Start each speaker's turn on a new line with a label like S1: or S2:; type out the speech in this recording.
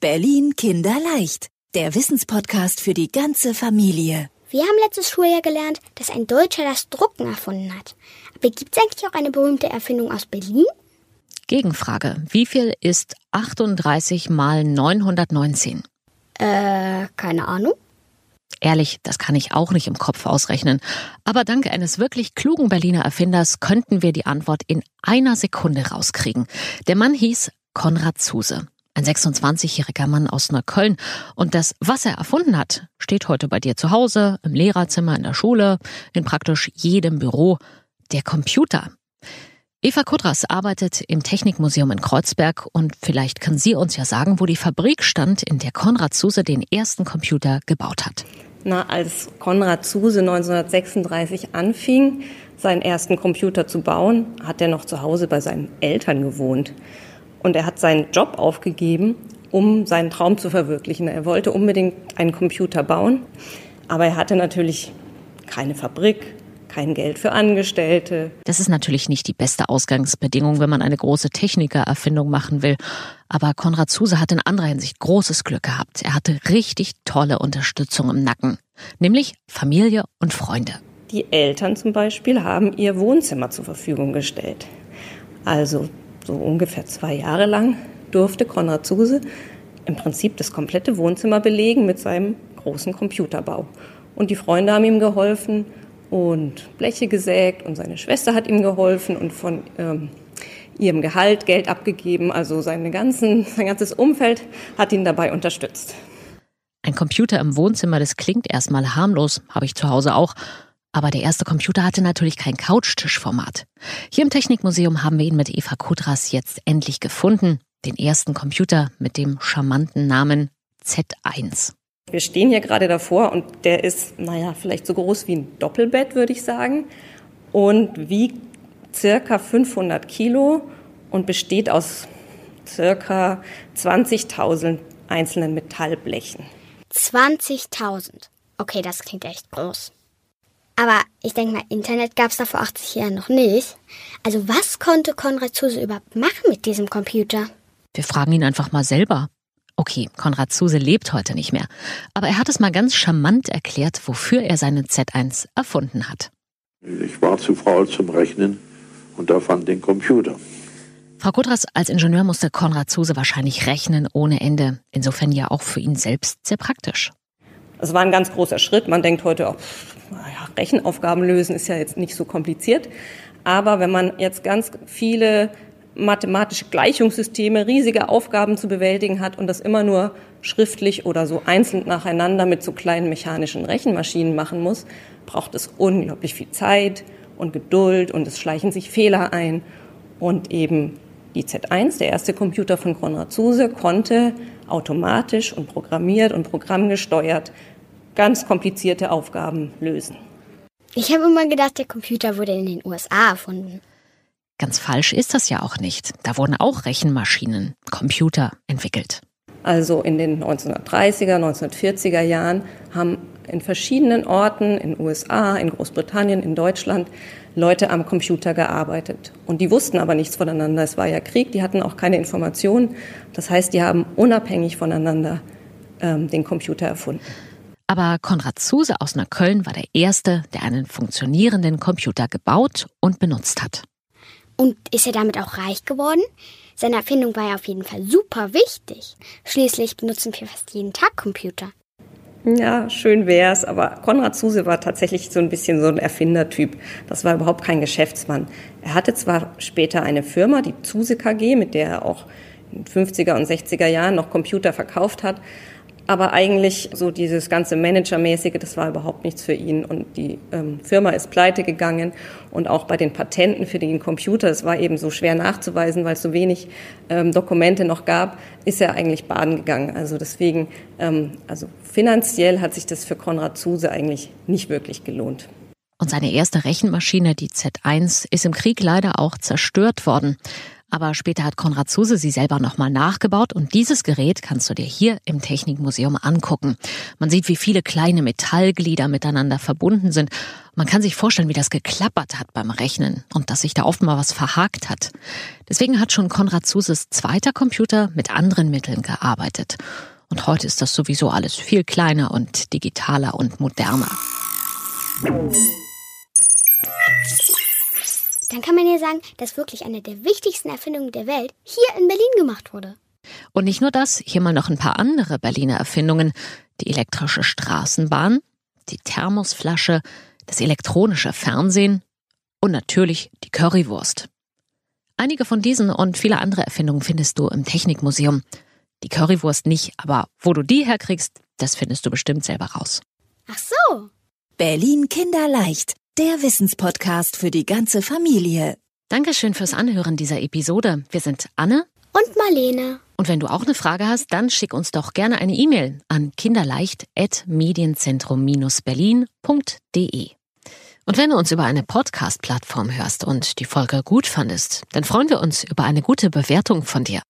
S1: Berlin Kinderleicht, der Wissenspodcast für die ganze Familie.
S2: Wir haben letztes Schuljahr gelernt, dass ein Deutscher das Drucken erfunden hat. Aber gibt es eigentlich auch eine berühmte Erfindung aus Berlin?
S3: Gegenfrage. Wie viel ist 38 mal 919?
S2: Äh, keine Ahnung.
S3: Ehrlich, das kann ich auch nicht im Kopf ausrechnen. Aber dank eines wirklich klugen Berliner Erfinders könnten wir die Antwort in einer Sekunde rauskriegen. Der Mann hieß Konrad Zuse. Ein 26-jähriger Mann aus Neukölln. Und das, was er erfunden hat, steht heute bei dir zu Hause, im Lehrerzimmer, in der Schule, in praktisch jedem Büro. Der Computer. Eva Kudras arbeitet im Technikmuseum in Kreuzberg und vielleicht kann sie uns ja sagen, wo die Fabrik stand, in der Konrad Zuse den ersten Computer gebaut hat.
S4: Na, als Konrad Zuse 1936 anfing, seinen ersten Computer zu bauen, hat er noch zu Hause bei seinen Eltern gewohnt. Und er hat seinen Job aufgegeben, um seinen Traum zu verwirklichen. Er wollte unbedingt einen Computer bauen, aber er hatte natürlich keine Fabrik, kein Geld für Angestellte.
S3: Das ist natürlich nicht die beste Ausgangsbedingung, wenn man eine große Technikererfindung machen will. Aber Konrad Zuse hat in anderer Hinsicht großes Glück gehabt. Er hatte richtig tolle Unterstützung im Nacken, nämlich Familie und Freunde.
S4: Die Eltern zum Beispiel haben ihr Wohnzimmer zur Verfügung gestellt. Also so ungefähr zwei Jahre lang durfte Konrad Zuse im Prinzip das komplette Wohnzimmer belegen mit seinem großen Computerbau. Und die Freunde haben ihm geholfen und Bleche gesägt und seine Schwester hat ihm geholfen und von ähm, ihrem Gehalt Geld abgegeben. Also seine ganzen, sein ganzes Umfeld hat ihn dabei unterstützt.
S3: Ein Computer im Wohnzimmer, das klingt erstmal harmlos, habe ich zu Hause auch. Aber der erste Computer hatte natürlich kein Couchtischformat. Hier im Technikmuseum haben wir ihn mit Eva Kudras jetzt endlich gefunden. Den ersten Computer mit dem charmanten Namen Z1.
S4: Wir stehen hier gerade davor und der ist, naja, vielleicht so groß wie ein Doppelbett, würde ich sagen. Und wiegt circa 500 Kilo und besteht aus circa 20.000 einzelnen Metallblechen.
S2: 20.000. Okay, das klingt echt groß. Aber ich denke mal, Internet gab es da vor 80 Jahren noch nicht. Also was konnte Konrad Zuse überhaupt machen mit diesem Computer?
S3: Wir fragen ihn einfach mal selber. Okay, Konrad Zuse lebt heute nicht mehr. Aber er hat es mal ganz charmant erklärt, wofür er seine Z1 erfunden hat.
S5: Ich war zu faul zum Rechnen und erfand den Computer.
S3: Frau Kudras, als Ingenieur musste Konrad Zuse wahrscheinlich rechnen ohne Ende. Insofern ja auch für ihn selbst sehr praktisch.
S4: Es war ein ganz großer Schritt. Man denkt heute auch, naja, Rechenaufgaben lösen ist ja jetzt nicht so kompliziert. Aber wenn man jetzt ganz viele mathematische Gleichungssysteme, riesige Aufgaben zu bewältigen hat und das immer nur schriftlich oder so einzeln nacheinander mit so kleinen mechanischen Rechenmaschinen machen muss, braucht es unglaublich viel Zeit und Geduld und es schleichen sich Fehler ein. Und eben die Z1, der erste Computer von Konrad Zuse, konnte automatisch und programmiert und programmgesteuert ganz komplizierte Aufgaben lösen.
S2: Ich habe immer gedacht, der Computer wurde in den USA erfunden.
S3: Ganz falsch ist das ja auch nicht. Da wurden auch Rechenmaschinen, Computer entwickelt.
S4: Also in den 1930er, 1940er Jahren haben in verschiedenen Orten in den USA, in Großbritannien, in Deutschland Leute am Computer gearbeitet. Und die wussten aber nichts voneinander. Es war ja Krieg, die hatten auch keine Informationen. Das heißt, die haben unabhängig voneinander ähm, den Computer erfunden.
S3: Aber Konrad Zuse aus Neukölln war der Erste, der einen funktionierenden Computer gebaut und benutzt hat.
S2: Und ist er damit auch reich geworden? Seine Erfindung war ja auf jeden Fall super wichtig. Schließlich benutzen wir fast jeden Tag Computer.
S4: Ja, schön wär's, aber Konrad Zuse war tatsächlich so ein bisschen so ein Erfindertyp. Das war überhaupt kein Geschäftsmann. Er hatte zwar später eine Firma, die Zuse KG, mit der er auch in 50er und 60er Jahren noch Computer verkauft hat, aber eigentlich so dieses ganze Managermäßige, das war überhaupt nichts für ihn. Und die ähm, Firma ist pleite gegangen. Und auch bei den Patenten für den Computer, es war eben so schwer nachzuweisen, weil es so wenig ähm, Dokumente noch gab, ist er eigentlich baden gegangen. Also deswegen, ähm, also finanziell hat sich das für Konrad Zuse eigentlich nicht wirklich gelohnt.
S3: Und seine erste Rechenmaschine, die Z1, ist im Krieg leider auch zerstört worden. Aber später hat Konrad Zuse sie selber nochmal nachgebaut und dieses Gerät kannst du dir hier im Technikmuseum angucken. Man sieht, wie viele kleine Metallglieder miteinander verbunden sind. Man kann sich vorstellen, wie das geklappert hat beim Rechnen und dass sich da oft mal was verhakt hat. Deswegen hat schon Konrad Zuses zweiter Computer mit anderen Mitteln gearbeitet. Und heute ist das sowieso alles viel kleiner und digitaler und moderner.
S2: Dann kann man ja sagen, dass wirklich eine der wichtigsten Erfindungen der Welt hier in Berlin gemacht wurde.
S3: Und nicht nur das, hier mal noch ein paar andere Berliner Erfindungen. Die elektrische Straßenbahn, die Thermosflasche, das elektronische Fernsehen und natürlich die Currywurst. Einige von diesen und viele andere Erfindungen findest du im Technikmuseum. Die Currywurst nicht, aber wo du die herkriegst, das findest du bestimmt selber raus.
S2: Ach so.
S1: Berlin Kinderleicht, der Wissenspodcast für die ganze Familie.
S3: Dankeschön fürs Anhören dieser Episode. Wir sind Anne
S2: Und Marlene.
S3: und wenn du auch eine Frage hast, dann schick uns doch gerne eine E-Mail an kinderleicht.medienzentrum-berlin.de. Und wenn du uns über eine Podcast-Plattform hörst und die Folge gut fandest, dann freuen wir uns über eine gute Bewertung von dir.